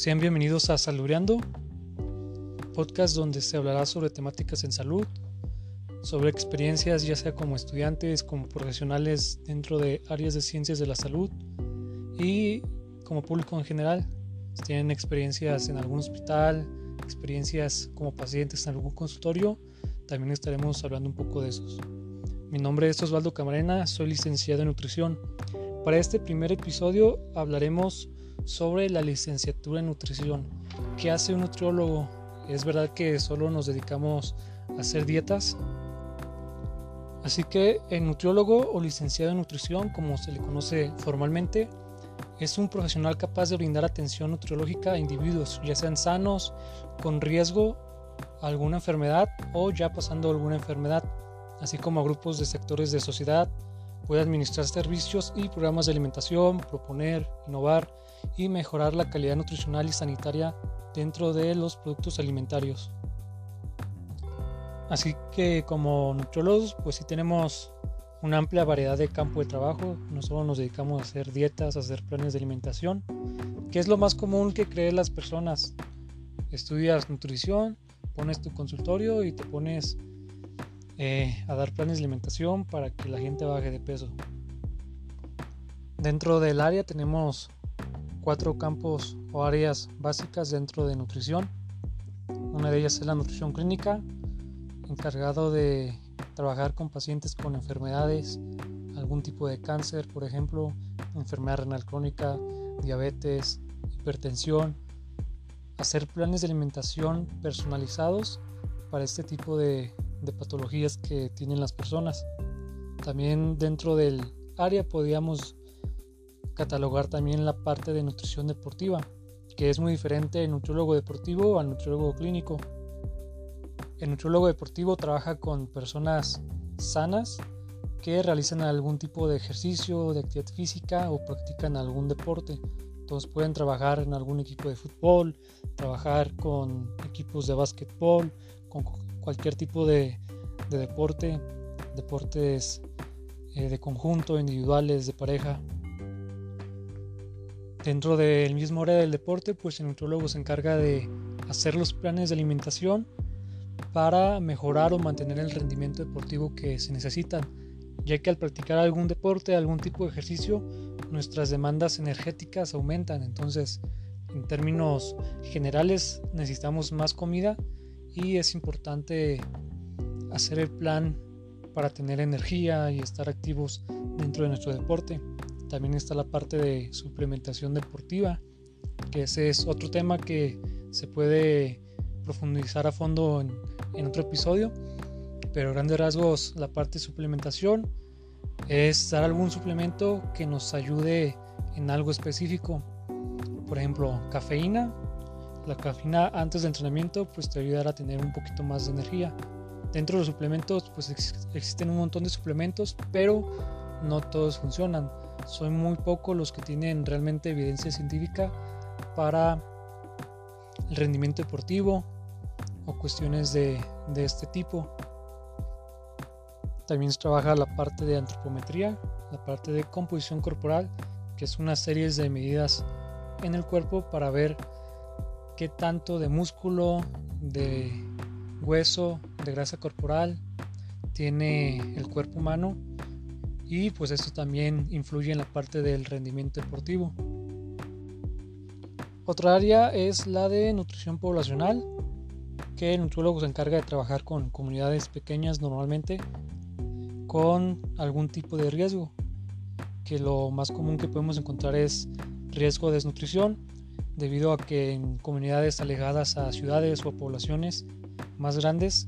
Sean bienvenidos a Salureando, podcast donde se hablará sobre temáticas en salud, sobre experiencias ya sea como estudiantes, como profesionales dentro de áreas de ciencias de la salud y como público en general. Si tienen experiencias en algún hospital, experiencias como pacientes en algún consultorio, también estaremos hablando un poco de esos. Mi nombre es Osvaldo Camarena, soy licenciado en nutrición. Para este primer episodio hablaremos sobre la licenciatura en nutrición. ¿Qué hace un nutriólogo? ¿Es verdad que solo nos dedicamos a hacer dietas? Así que el nutriólogo o licenciado en nutrición, como se le conoce formalmente, es un profesional capaz de brindar atención nutriológica a individuos, ya sean sanos, con riesgo a alguna enfermedad o ya pasando alguna enfermedad, así como a grupos de sectores de sociedad. Puede administrar servicios y programas de alimentación, proponer, innovar y mejorar la calidad nutricional y sanitaria dentro de los productos alimentarios. Así que como nutriólogos, pues sí tenemos una amplia variedad de campo de trabajo. No solo nos dedicamos a hacer dietas, a hacer planes de alimentación, que es lo más común que creen las personas. Estudias nutrición, pones tu consultorio y te pones eh, a dar planes de alimentación para que la gente baje de peso. Dentro del área tenemos cuatro campos o áreas básicas dentro de nutrición. Una de ellas es la nutrición clínica, encargado de trabajar con pacientes con enfermedades, algún tipo de cáncer, por ejemplo, enfermedad renal crónica, diabetes, hipertensión, hacer planes de alimentación personalizados para este tipo de, de patologías que tienen las personas. También dentro del área podríamos catalogar también la parte de nutrición deportiva, que es muy diferente el nutriólogo deportivo al nutriólogo clínico. El nutriólogo deportivo trabaja con personas sanas que realizan algún tipo de ejercicio, de actividad física o practican algún deporte. Entonces pueden trabajar en algún equipo de fútbol, trabajar con equipos de básquetbol, con cualquier tipo de, deporte, deportes eh, de conjunto, individuales, de pareja. Dentro del mismo área del deporte, pues el nutriólogo se encarga de hacer los planes de alimentación para mejorar o mantener el rendimiento deportivo que se necesitan, ya que al practicar algún deporte, algún tipo de ejercicio, nuestras demandas energéticas aumentan. Entonces, en términos generales, necesitamos más comida y es importante hacer el plan para tener energía y estar activos dentro de nuestro deporte. También está la parte de suplementación deportiva, que ese es otro tema que se puede profundizar a fondo en, otro episodio. Pero grandes rasgos, la parte de suplementación es dar algún suplemento que nos ayude en algo específico. Por ejemplo, cafeína. La cafeína antes del entrenamiento pues te ayudará a tener un poquito más de energía. Dentro de los suplementos pues existen un montón de suplementos, pero no todos funcionan son muy pocos los que tienen realmente evidencia científica para el rendimiento deportivo o cuestiones de, este tipo. También se trabaja la parte de antropometría, la parte de composición corporal, que es una serie de medidas en el cuerpo para ver qué tanto de músculo, de hueso, de grasa corporal tiene el cuerpo humano y pues esto también influye en la parte del rendimiento deportivo. Otra área es la de nutrición poblacional, que el nutriólogo se encarga de trabajar con comunidades pequeñas normalmente con algún tipo de riesgo, que lo más común que podemos encontrar es riesgo de desnutrición, debido a que en comunidades alejadas a ciudades o poblaciones más grandes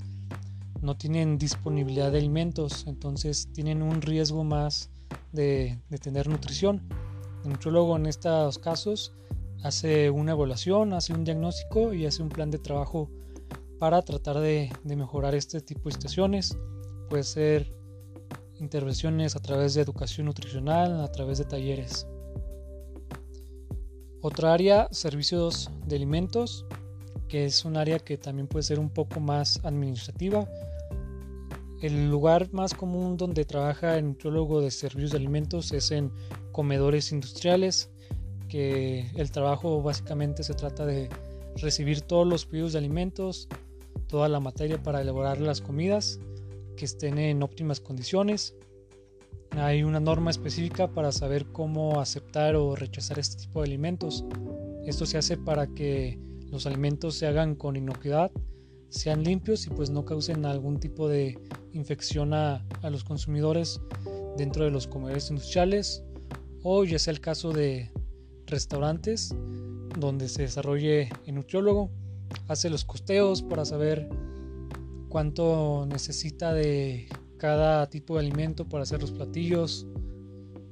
no tienen disponibilidad de alimentos, entonces tienen un riesgo más de, tener nutrición. El nutriólogo en estos casos hace una evaluación, hace un diagnóstico y hace un plan de trabajo para tratar de, de mejorar este tipo de situaciones. Puede ser intervenciones a través de educación nutricional, a través de talleres. Otra área, servicios de alimentos, que es un área que también puede ser un poco más administrativa el lugar más común donde trabaja el nutriólogo de servicios de alimentos es en comedores industriales, que el trabajo básicamente se trata de recibir todos los pedidos de alimentos, toda la materia para elaborar las comidas que estén en óptimas condiciones. Hay una norma específica para saber cómo aceptar o rechazar este tipo de alimentos. Esto se hace para que los alimentos se hagan con inocuidad, sean limpios y pues no causen algún tipo de infección a, a los consumidores dentro de los comedores industriales o ya sea el caso de restaurantes donde se desarrolle el nutriólogo, hace los costeos para saber cuánto necesita de cada tipo de alimento para hacer los platillos,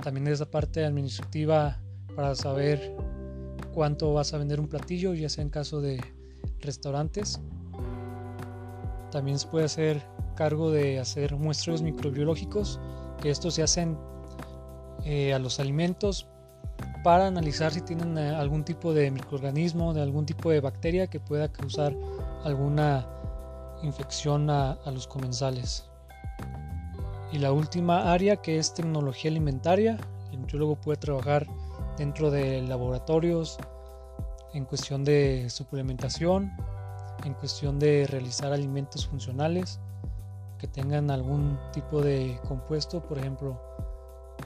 también esa parte administrativa para saber cuánto vas a vender un platillo, ya sea en caso de restaurantes. También se puede hacer cargo de hacer muestreos microbiológicos, que estos se hacen eh, a los alimentos para analizar si tienen eh, algún tipo de microorganismo, de algún tipo de bacteria que pueda causar alguna infección a, los comensales. Y la última área que es tecnología alimentaria, el nutriólogo puede trabajar dentro de laboratorios en cuestión de suplementación, en cuestión de realizar alimentos funcionales que tengan algún tipo de compuesto, por ejemplo,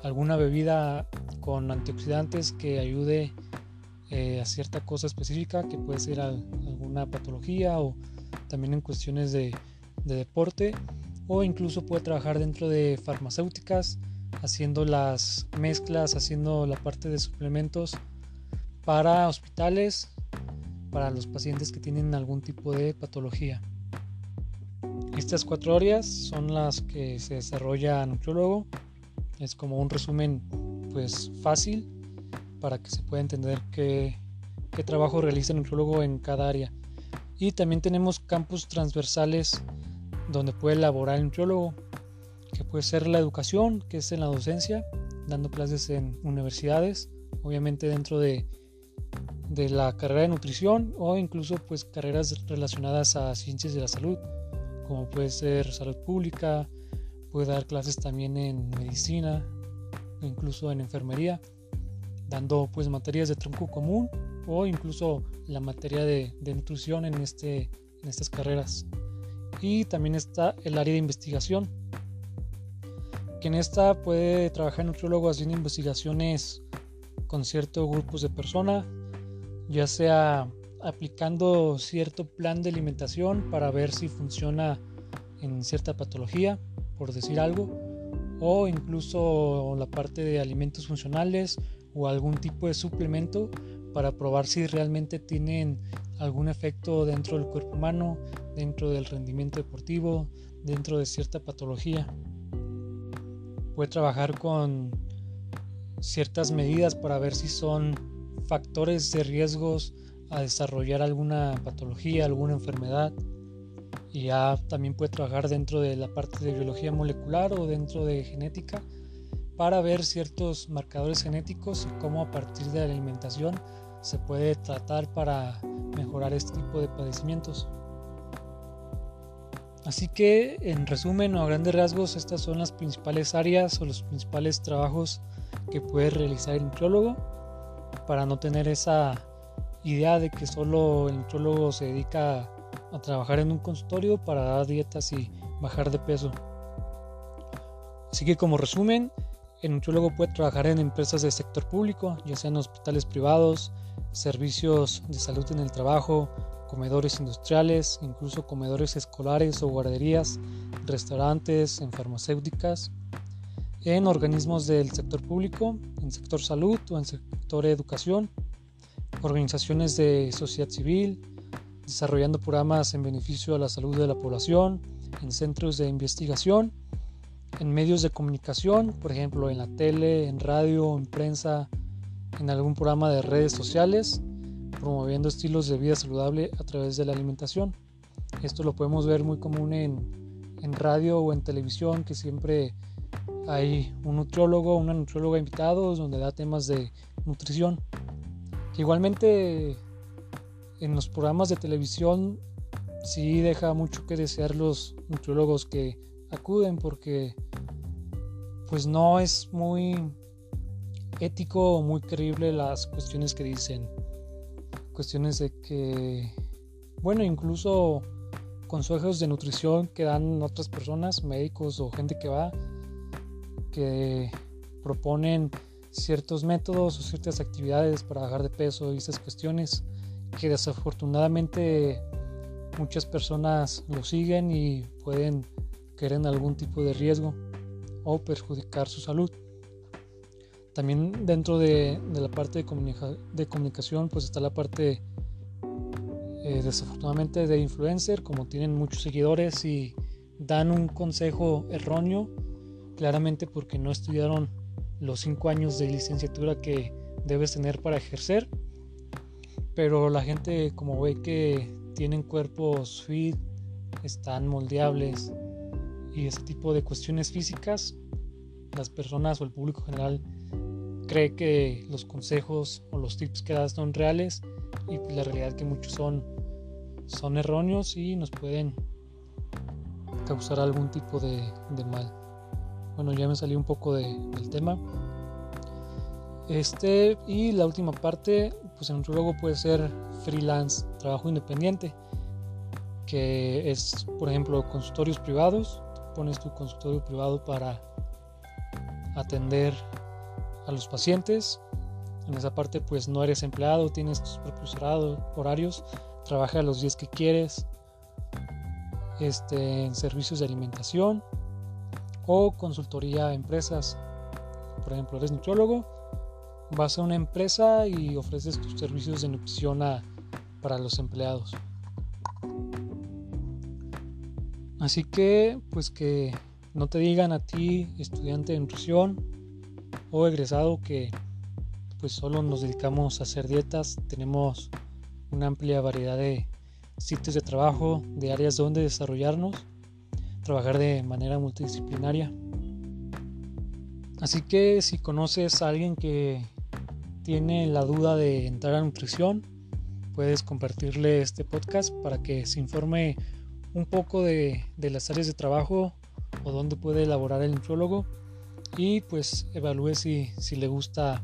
alguna bebida con antioxidantes que ayude eh, a cierta cosa específica que puede ser alguna patología o también en cuestiones de, de deporte o incluso puede trabajar dentro de farmacéuticas haciendo las mezclas, haciendo la parte de suplementos para hospitales, para los pacientes que tienen algún tipo de patología. Estas cuatro áreas son las que se desarrolla nutriólogo es como un resumen pues fácil para que se pueda entender qué, trabajo realiza el nutriólogo en cada área. Y también tenemos campus transversales donde puede elaborar el nutriólogo, que puede ser la educación, que es en la docencia, dando clases en universidades, obviamente dentro de, de la carrera de nutrición o incluso pues carreras relacionadas a ciencias de la salud, como puede ser salud pública, puede dar clases también en medicina, incluso en enfermería, dando pues materias de tronco común o incluso la materia de, nutrición en, este, en estas carreras. Y también está el área de investigación, que en esta puede trabajar nutriólogo haciendo investigaciones con ciertos grupos de personas, ya sea aplicando cierto plan de alimentación para ver si funciona en cierta patología por decir algo, o incluso la parte de alimentos funcionales o algún tipo de suplemento para probar si realmente tienen algún efecto dentro del cuerpo humano, dentro del rendimiento deportivo, dentro de cierta patología. Puede trabajar con ciertas medidas para ver si son factores de riesgos a desarrollar alguna patología, alguna enfermedad y ya también puede trabajar dentro de la parte de biología molecular o dentro de genética para ver ciertos marcadores genéticos y cómo a partir de la alimentación se puede tratar para mejorar este tipo de padecimientos. Así que en resumen o a grandes rasgos estas son las principales áreas o los principales trabajos que puede realizar el nutriólogo para no tener esa idea de que solo el nutriólogo se dedica a trabajar en un consultorio para dar dietas y bajar de peso. Así que como resumen, el nutriólogo puede trabajar en empresas del sector público, ya sean hospitales privados, servicios de salud en el trabajo, comedores industriales, incluso comedores escolares o guarderías, restaurantes, en farmacéuticas, en organismos del sector público, en sector salud o en sector educación, organizaciones de sociedad civil, desarrollando programas en beneficio a la salud de la población, en centros de investigación, en medios de comunicación, por ejemplo en la tele, en radio, en prensa, en algún programa de redes sociales, promoviendo estilos de vida saludable a través de la alimentación. Esto lo podemos ver muy común en, en radio o en televisión, que siempre hay un nutriólogo, una nutrióloga invitados donde da temas de nutrición. Igualmente en los programas de televisión sí deja mucho que desear los nutriólogos que acuden porque pues no es muy ético o muy creíble las cuestiones que dicen. Cuestiones de que, bueno, incluso consejos de nutrición que dan otras personas, médicos o gente que va, que proponen ciertos métodos o ciertas actividades para bajar de peso y esas cuestiones que desafortunadamente muchas personas lo siguen y pueden caer en algún tipo de riesgo o perjudicar su salud. También dentro de, la parte de, comunicación pues está la parte eh, desafortunadamente de influencer, como tienen muchos seguidores y dan un consejo erróneo, claramente porque no estudiaron los cinco años de licenciatura que debes tener para ejercer. Pero la gente como ve que tienen cuerpos fit, están moldeables y ese tipo de cuestiones físicas, las personas o el público general cree que los consejos o los tips que das son reales y la realidad es que muchos son, son erróneos y nos pueden causar algún tipo de, mal. Bueno, ya me salí un poco del tema. Este y la última parte, pues en luego puede ser freelance, trabajo independiente, que es, por ejemplo, consultorios privados. pones tu consultorio privado para atender a los pacientes. En esa parte pues no eres empleado, tienes tus propios horarios, trabaja los días que quieres, este, en servicios de alimentación o consultoría a empresas. Por ejemplo, eres nutriólogo, vas a una empresa y ofreces tus servicios de nutrición para los empleados. Así que, pues que no te digan a ti, estudiante de nutrición, o egresado que pues solo nos dedicamos a hacer dietas. Tenemos una amplia variedad de sitios de trabajo, de áreas donde desarrollarnos, trabajar de manera multidisciplinaria. Así que si conoces a alguien que tiene la duda de entrar a nutrición, puedes compartirle este podcast para que se informe un poco de, de las áreas de trabajo o dónde puede elaborar el nutriólogo y pues evalúe si, si le gusta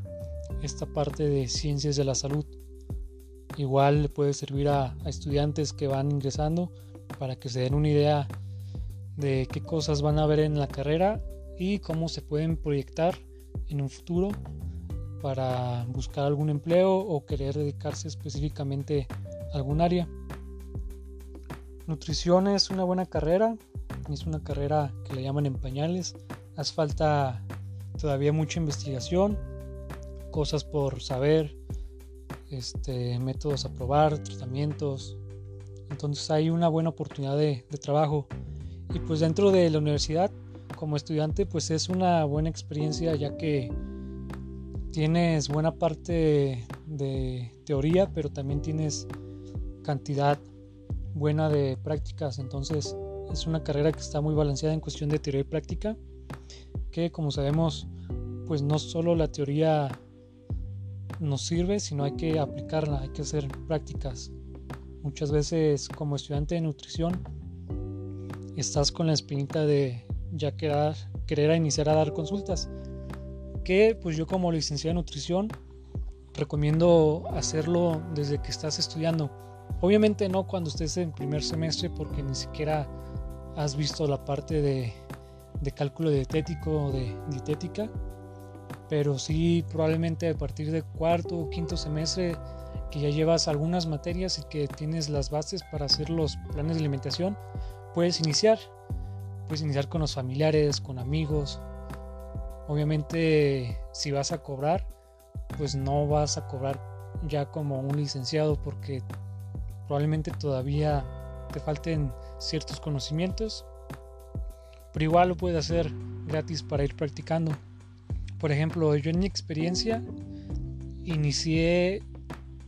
esta parte de ciencias de la salud. Igual le puede servir a, estudiantes que van ingresando para que se den una idea de qué cosas van a ver en la carrera y cómo se pueden proyectar en un futuro para buscar algún empleo o querer dedicarse específicamente a algún área. Nutrición es una buena carrera, es una carrera que le llaman en pañales, Hace falta todavía mucha investigación, cosas por saber, este, métodos a probar, tratamientos. Entonces hay una buena oportunidad de, trabajo. Y pues dentro de la universidad, como estudiante, pues es una buena experiencia ya que tienes buena parte de teoría, pero también tienes cantidad buena de prácticas. Entonces es una carrera que está muy balanceada en cuestión de teoría y práctica que como sabemos pues no solo la teoría nos sirve, sino hay que aplicarla, hay que hacer prácticas. Muchas veces como estudiante de nutrición estás con la espinita de ya querer, querer iniciar a dar consultas, que pues yo como licenciado en nutrición recomiendo hacerlo desde que estás estudiando. Obviamente no cuando estés en primer semestre porque ni siquiera has visto la parte de de cálculo dietético o de dietética, pero sí probablemente a partir de cuarto o quinto semestre que ya llevas algunas materias y que tienes las bases para hacer los planes de alimentación, puedes iniciar. Puedes iniciar con los familiares, con amigos. Obviamente si vas a cobrar, pues no vas a cobrar ya como un licenciado porque probablemente todavía te falten ciertos conocimientos pero igual lo puedes hacer gratis para ir practicando. Por ejemplo, yo en mi experiencia inicié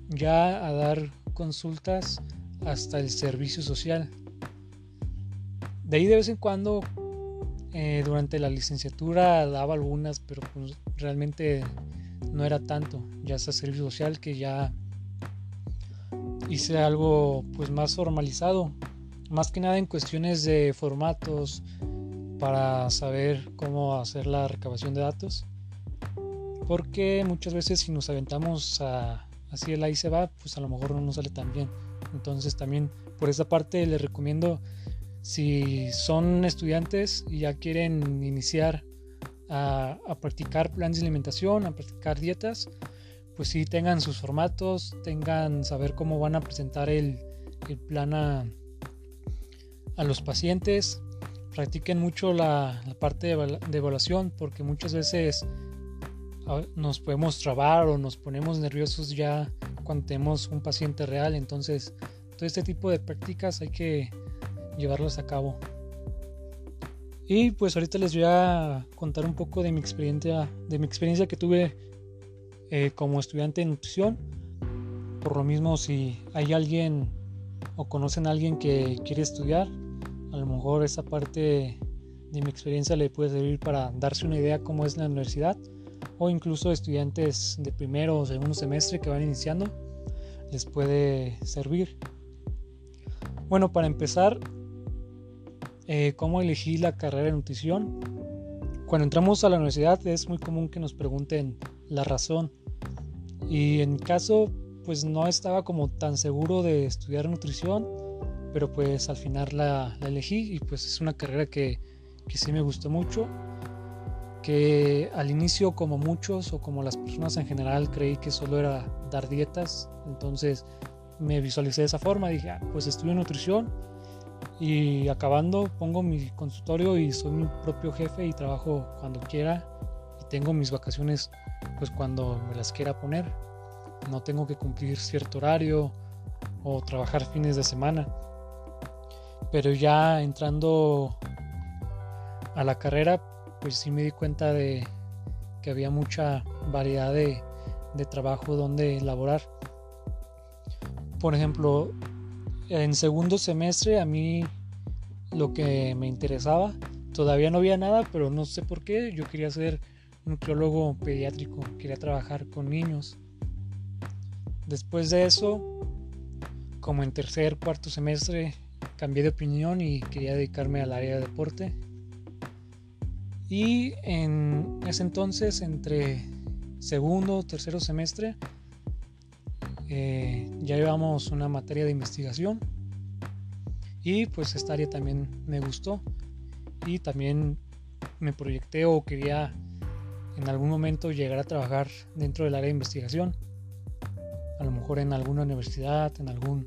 ya a dar consultas hasta el servicio social. De ahí de vez en cuando, eh, durante la licenciatura daba algunas, pero pues realmente no era tanto. Ya hasta servicio social que ya hice algo pues más formalizado. Más que nada en cuestiones de formatos, para saber cómo hacer la recabación de datos. porque muchas veces si nos aventamos a, así el ahí se va, pues a lo mejor no nos sale tan bien. Entonces también por esa parte les recomiendo si son estudiantes y ya quieren iniciar a, practicar planes de alimentación, a practicar dietas, pues sí tengan sus formatos, tengan saber cómo van a presentar el, plan a, los pacientes, practiquen mucho la, parte de, evaluación porque muchas veces nos podemos trabar o nos ponemos nerviosos ya cuando tenemos un paciente real, entonces todo este tipo de prácticas hay que llevarlas a cabo. Y pues ahorita les voy a contar un poco de mi experiencia, de mi experiencia que tuve eh, como estudiante de nutrición. Por lo mismo, si hay alguien o conocen a alguien que quiere estudiar, a lo mejor esa parte de mi experiencia le puede servir para darse una idea cómo es la universidad o incluso estudiantes de primero o segundo semestre que van iniciando les puede servir. Bueno, para empezar, eh, ¿cómo elegí la carrera de nutrición? Cuando entramos a la universidad es muy común que nos pregunten la razón. Y en caso, pues no estaba como tan seguro de estudiar nutrición, pero pues al final la, elegí y pues es una carrera que, que sí me gustó mucho que al inicio como muchos o como las personas en general creí que solo era dar dietas, entonces me visualicé de esa forma, dije, ah, pues estudio nutrición y acabando pongo mi consultorio y soy mi propio jefe y trabajo cuando quiera y tengo mis vacaciones pues cuando me las quiera poner, no tengo que cumplir cierto horario o trabajar fines de semana. Pero ya entrando a la carrera pues sí me di cuenta de que había mucha variedad de, trabajo donde elaborar. Por ejemplo, en segundo semestre a mí lo que me interesaba, todavía no había nada, pero no sé por qué, yo quería ser nutriólogo pediátrico, quería trabajar con niños. Después de eso, como en tercer, cuarto semestre, cambié de opinión y quería dedicarme al área de deporte. Y en ese entonces, entre segundo o tercero semestre, eh, ya llevamos una materia de investigación. Y pues esta área también me gustó. Y también me proyecté o quería en algún momento llegar a trabajar dentro del área de investigación. A lo mejor en alguna universidad, en algún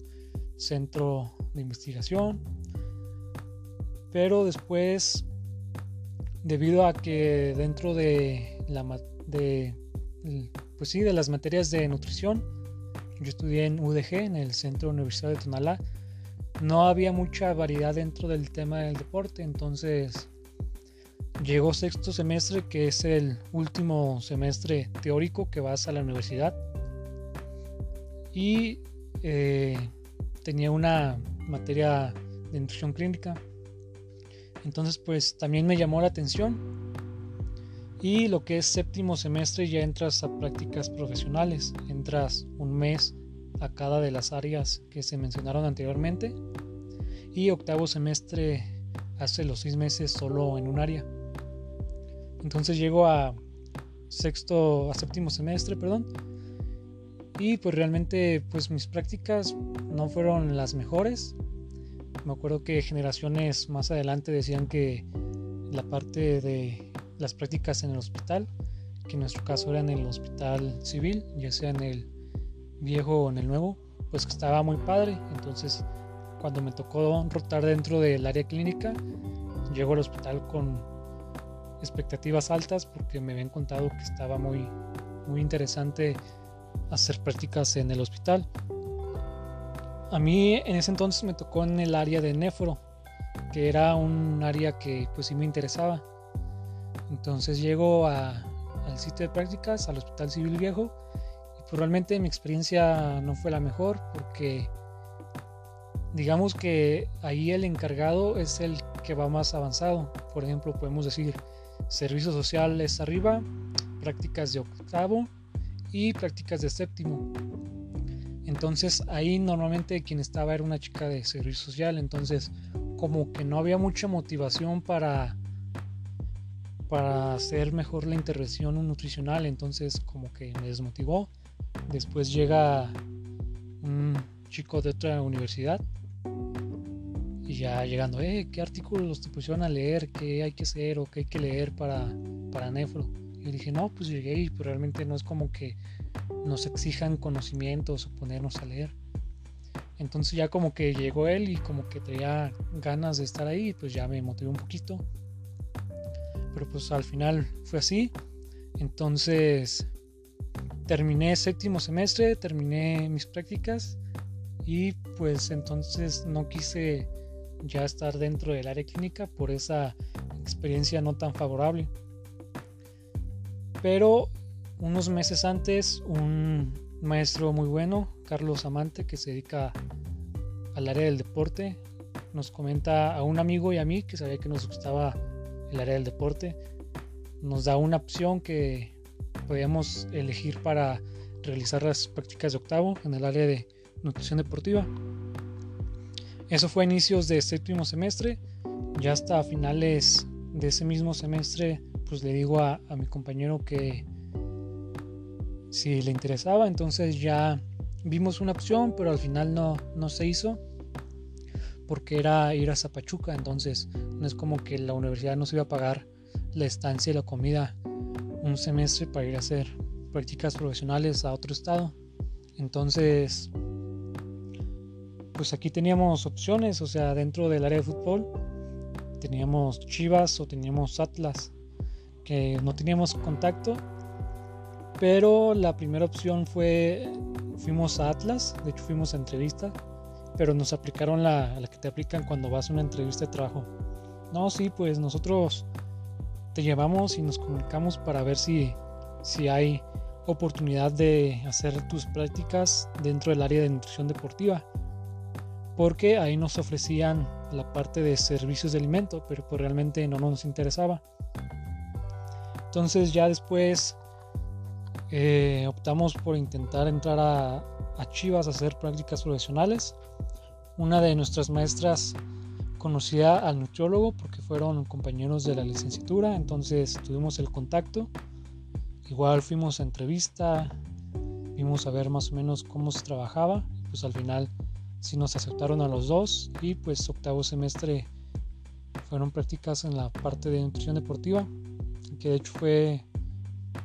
centro de investigación. Pero después debido a que dentro de la de pues sí, de las materias de nutrición, yo estudié en UDG, en el Centro Universitario de Tonalá, no había mucha variedad dentro del tema del deporte, entonces llegó sexto semestre, que es el último semestre teórico que vas a la universidad, y eh, tenía una materia de nutrición clínica entonces pues también me llamó la atención. Y lo que es séptimo semestre ya entras a prácticas profesionales, entras un mes a cada de las áreas que se mencionaron anteriormente. Y octavo semestre hace los seis meses solo en un área. Entonces llego a sexto, a séptimo semestre, perdón. Y pues realmente pues mis prácticas no fueron las mejores. Me acuerdo que generaciones más adelante decían que la parte de las prácticas en el hospital, que en nuestro caso era en el hospital civil, ya sea en el viejo o en el nuevo, pues que estaba muy padre. Entonces, cuando me tocó rotar dentro del área clínica, llego al hospital con expectativas altas porque me habían contado que estaba muy, muy interesante hacer prácticas en el hospital. A mí en ese entonces me tocó en el área de nefro, que era un área que pues sí me interesaba. Entonces llego al sitio de prácticas, al Hospital Civil Viejo, y pues realmente mi experiencia no fue la mejor porque digamos que ahí el encargado es el que va más avanzado. Por ejemplo, podemos decir servicio social es arriba, prácticas de octavo y prácticas de séptimo. Entonces ahí normalmente quien estaba era una chica de servicio social, entonces como que no había mucha motivación para para hacer mejor la intervención nutricional, entonces como que me desmotivó. Después llega un chico de otra universidad y ya llegando, eh, ¿qué artículos te pusieron a leer? ¿Qué hay que hacer o qué hay que leer para, para Nefro? Y dije, no, pues llegué y pues realmente no es como que nos exijan conocimientos o ponernos a leer. Entonces ya como que llegó él y como que tenía ganas de estar ahí, pues ya me motivó un poquito. Pero pues al final fue así. Entonces terminé séptimo semestre, terminé mis prácticas y pues entonces no quise ya estar dentro del área clínica por esa experiencia no tan favorable. Pero unos meses antes un maestro muy bueno, Carlos Amante, que se dedica al área del deporte, nos comenta a un amigo y a mí que sabía que nos gustaba el área del deporte, nos da una opción que podíamos elegir para realizar las prácticas de octavo en el área de nutrición deportiva. Eso fue a inicios de séptimo semestre, ya hasta finales de ese mismo semestre, pues le digo a, a mi compañero que si le interesaba, entonces ya vimos una opción, pero al final no, no se hizo porque era ir a Zapachuca, entonces no es como que la universidad nos iba a pagar la estancia y la comida un semestre para ir a hacer prácticas profesionales a otro estado. Entonces, pues aquí teníamos opciones, o sea, dentro del área de fútbol teníamos Chivas o teníamos Atlas, que no teníamos contacto, pero la primera opción fue, fuimos a Atlas, de hecho fuimos a entrevista, pero nos aplicaron la, que te aplican cuando vas a una entrevista de trabajo. No, sí, pues nosotros te llevamos y nos comunicamos para ver si, si hay oportunidad de hacer tus prácticas dentro del área de nutrición deportiva. Porque ahí nos ofrecían la parte de servicios de alimento, pero pues realmente no nos interesaba. Entonces ya después eh, optamos por intentar entrar a, a Chivas a hacer prácticas profesionales. Una de nuestras maestras conocía al nutriólogo porque fueron compañeros de la licenciatura, entonces tuvimos el contacto. Igual fuimos a entrevista, vimos a ver más o menos cómo se trabajaba, pues al final sí nos aceptaron a los dos y pues octavo semestre fueron prácticas en la parte de nutrición deportiva, que de hecho fue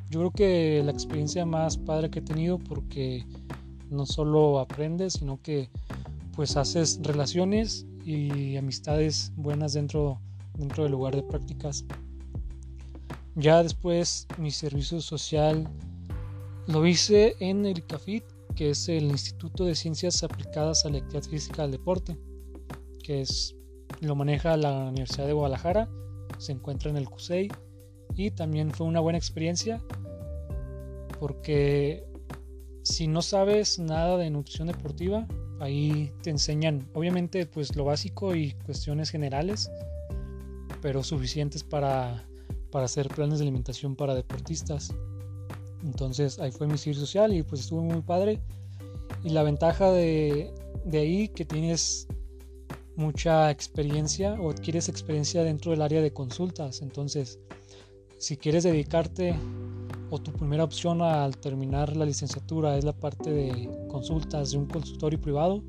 yo creo que la experiencia más padre que he tenido porque no solo aprendes, sino que pues haces relaciones y amistades buenas dentro, dentro del lugar de prácticas. Ya después mi servicio social lo hice en el ICAFIT, que es el Instituto de Ciencias Aplicadas a la Actividad Física del Deporte, que es, lo maneja la Universidad de Guadalajara, se encuentra en el CUSEI y también fue una buena experiencia porque si no sabes nada de nutrición deportiva, ahí te enseñan obviamente pues lo básico y cuestiones generales, pero suficientes para, para hacer planes de alimentación para deportistas. Entonces ahí fue mi servicio social y pues estuvo muy padre. Y la ventaja de, de ahí que tienes mucha experiencia o adquieres experiencia dentro del área de consultas. Entonces, si quieres dedicarte o tu primera opción al terminar la licenciatura es la parte de consultas de un consultorio privado,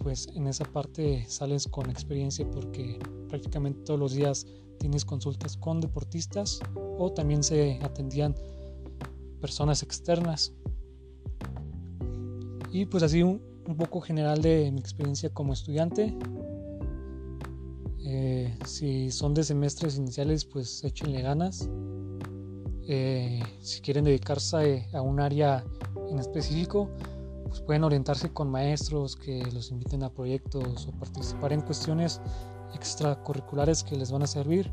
pues en esa parte sales con experiencia porque prácticamente todos los días tienes consultas con deportistas o también se atendían personas externas. Y pues así un, poco general de mi experiencia como estudiante. Eh, si son de semestres iniciales, pues échenle ganas. Eh, si quieren dedicarse a un área en específico, pues pueden orientarse con maestros que los inviten a proyectos o participar en cuestiones extracurriculares que les van a servir.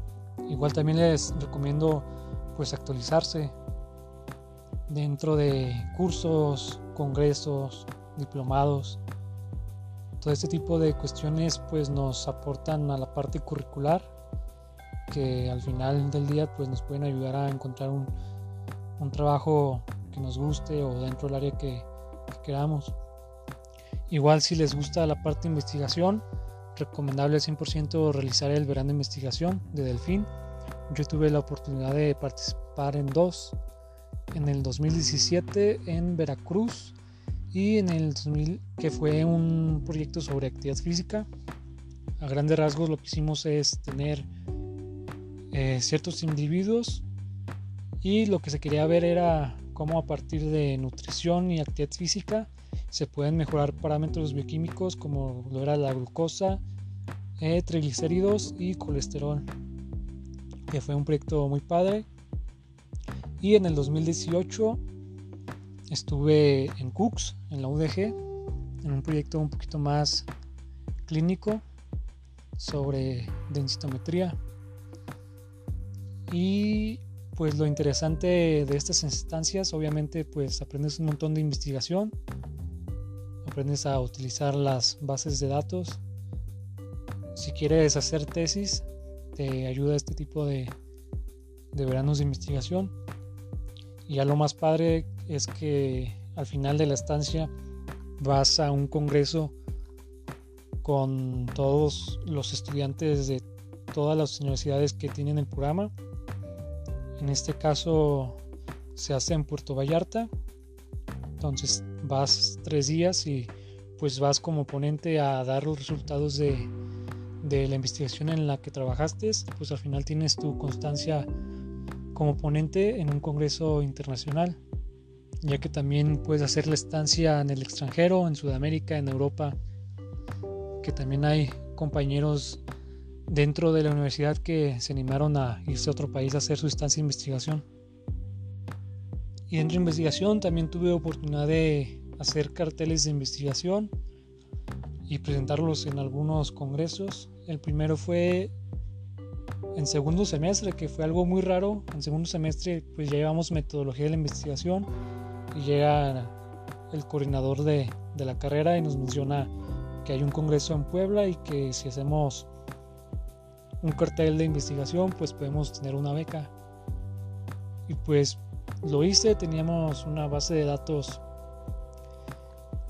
Igual también les recomiendo pues actualizarse dentro de cursos, congresos, diplomados. Todo este tipo de cuestiones pues nos aportan a la parte curricular que al final del día pues nos pueden ayudar a encontrar un, trabajo que nos guste o dentro del área que, queramos. Igual si les gusta la parte de investigación, recomendable 100% realizar el verano de investigación de Delfín, yo tuve la oportunidad de participar en dos. En el 2017 en Veracruz y en el 2000 que fue un proyecto sobre actividad física. A grandes rasgos lo que hicimos es tener eh, ciertos individuos y lo que se quería ver era cómo a partir de nutrición y actividad física se pueden mejorar parámetros bioquímicos como lo era la glucosa, eh, triglicéridos y colesterol. Que fue un proyecto muy padre. Y en el 2018 estuve en Cooks, en la UDG, en un proyecto un poquito más clínico sobre densitometría. Y pues lo interesante de estas instancias, obviamente, pues aprendes un montón de investigación, aprendes a utilizar las bases de datos. Si quieres hacer tesis, te ayuda este tipo de, de veranos de investigación. Y ya lo más padre es que al final de la estancia vas a un congreso con todos los estudiantes de todas las universidades que tienen el programa. En este caso se hace en Puerto Vallarta. Entonces vas tres días y pues vas como ponente a dar los resultados de, de la investigación en la que trabajaste. Pues al final tienes tu constancia como ponente en un congreso internacional, ya que también puedes hacer la estancia en el extranjero, en Sudamérica, en Europa, que también hay compañeros dentro de la universidad que se animaron a irse a otro país a hacer su estancia de investigación. Y dentro de investigación también tuve oportunidad de hacer carteles de investigación y presentarlos en algunos congresos. El primero fue en segundo semestre, que fue algo muy raro. En segundo semestre pues ya llevamos metodología de la investigación llega el coordinador de, de la carrera y nos menciona que hay un congreso en Puebla y que si hacemos un cartel de investigación pues podemos tener una beca. Y pues lo hice, teníamos una base de datos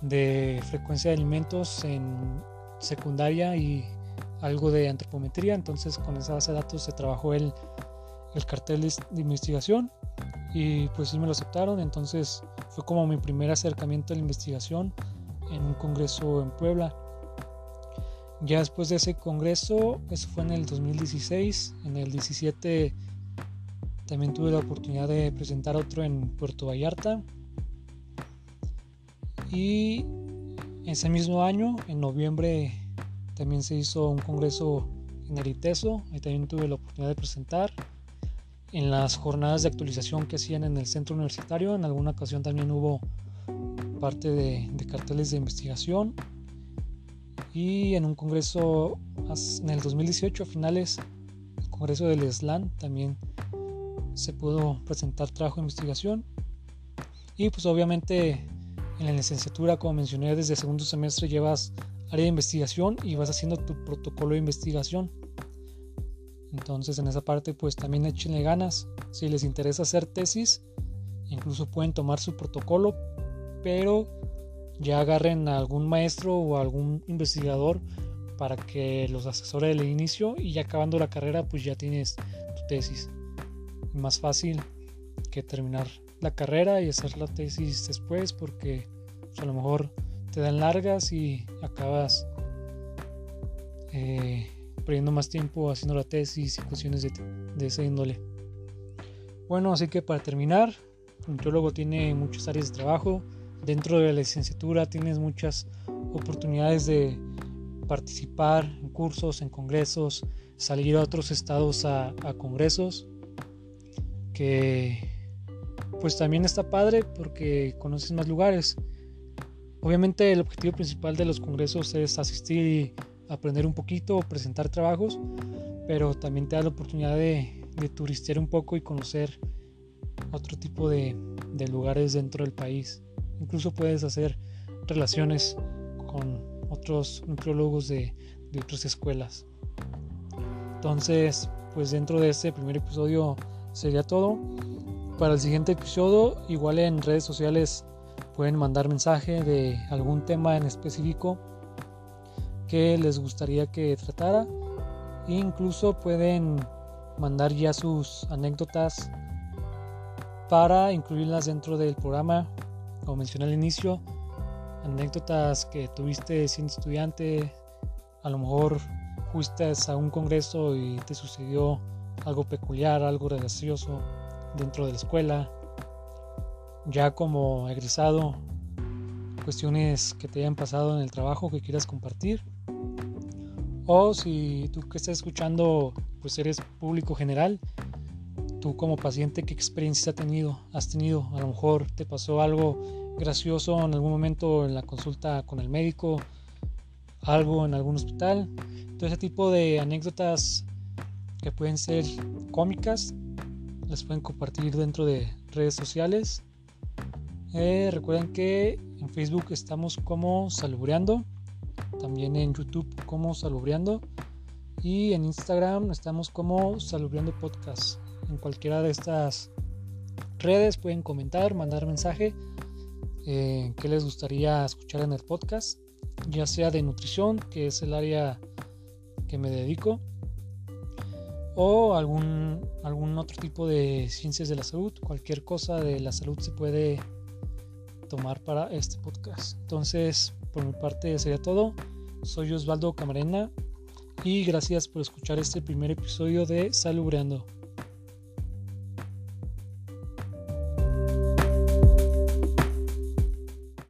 de frecuencia de alimentos en secundaria y algo de antropometría, entonces con esa base de datos se trabajó el, el cartel de investigación y pues sí me lo aceptaron, entonces fue como mi primer acercamiento a la investigación en un congreso en Puebla. Ya después de ese congreso, eso fue en el 2016, en el 17 también tuve la oportunidad de presentar otro en Puerto Vallarta. Y ese mismo año, en noviembre, también se hizo un congreso en Eriteso, ahí también tuve la oportunidad de presentar. En las jornadas de actualización que hacían en el centro universitario, en alguna ocasión también hubo parte de, carteles de investigación. Y en un congreso en el 2018, a finales, el congreso del SLAN, también se pudo presentar trabajo de investigación. Y pues obviamente en la licenciatura, como mencioné, desde segundo semestre llevas área de investigación y vas haciendo tu protocolo de investigación. Entonces en esa parte pues también échenle ganas. Si les interesa hacer tesis, incluso pueden tomar su protocolo, pero ya agarren a algún maestro o algún investigador para que los asesore del inicio y ya acabando la carrera pues ya tienes tu tesis. Más fácil que terminar la carrera y hacer la tesis después porque pues, a lo mejor te dan largas y acabas eh, perdiendo más tiempo haciendo la tesis y cuestiones de, de esa índole. Bueno, así que para terminar, un teólogo tiene muchas áreas de trabajo. Dentro de la licenciatura tienes muchas oportunidades de participar en cursos, en congresos, salir a otros estados a, a congresos, que pues también está padre porque conoces más lugares. Obviamente el objetivo principal de los congresos es asistir y aprender un poquito, presentar trabajos, pero también te da la oportunidad de, turistear un poco y conocer otro tipo de, lugares dentro del país. Incluso puedes hacer relaciones con otros nutriólogos de, de otras escuelas. Entonces, pues dentro de este primer episodio sería todo. Para el siguiente episodio, igual en redes sociales pueden mandar mensaje de algún tema en específico que les gustaría que tratara. E incluso pueden mandar ya sus anécdotas para incluirlas dentro del programa. Como mencioné al inicio, anécdotas que tuviste siendo estudiante, a lo mejor fuiste a un congreso y te sucedió algo peculiar, algo gracioso dentro de la escuela, ya como egresado, cuestiones que te hayan pasado en el trabajo que quieras compartir. O si tú que estás escuchando, pues eres público general, tú como paciente, ¿qué experiencia has tenido? Has tenido, a lo mejor te pasó algo gracioso en algún momento en la consulta con el médico, algo en algún hospital. Todo ese tipo de anécdotas que pueden ser cómicas, las pueden compartir dentro de redes sociales. Eh, recuerden que en Facebook estamos como Salubreando, también en YouTube como Salubreando y en Instagram estamos como Salubreando Podcast. En cualquiera de estas redes pueden comentar, mandar mensaje eh, que les gustaría escuchar en el podcast, ya sea de nutrición, que es el área que me dedico, o algún, algún otro tipo de ciencias de la salud, cualquier cosa de la salud se puede tomar para este podcast. Entonces, por mi parte sería todo. Soy Osvaldo Camarena y gracias por escuchar este primer episodio de Salubreando.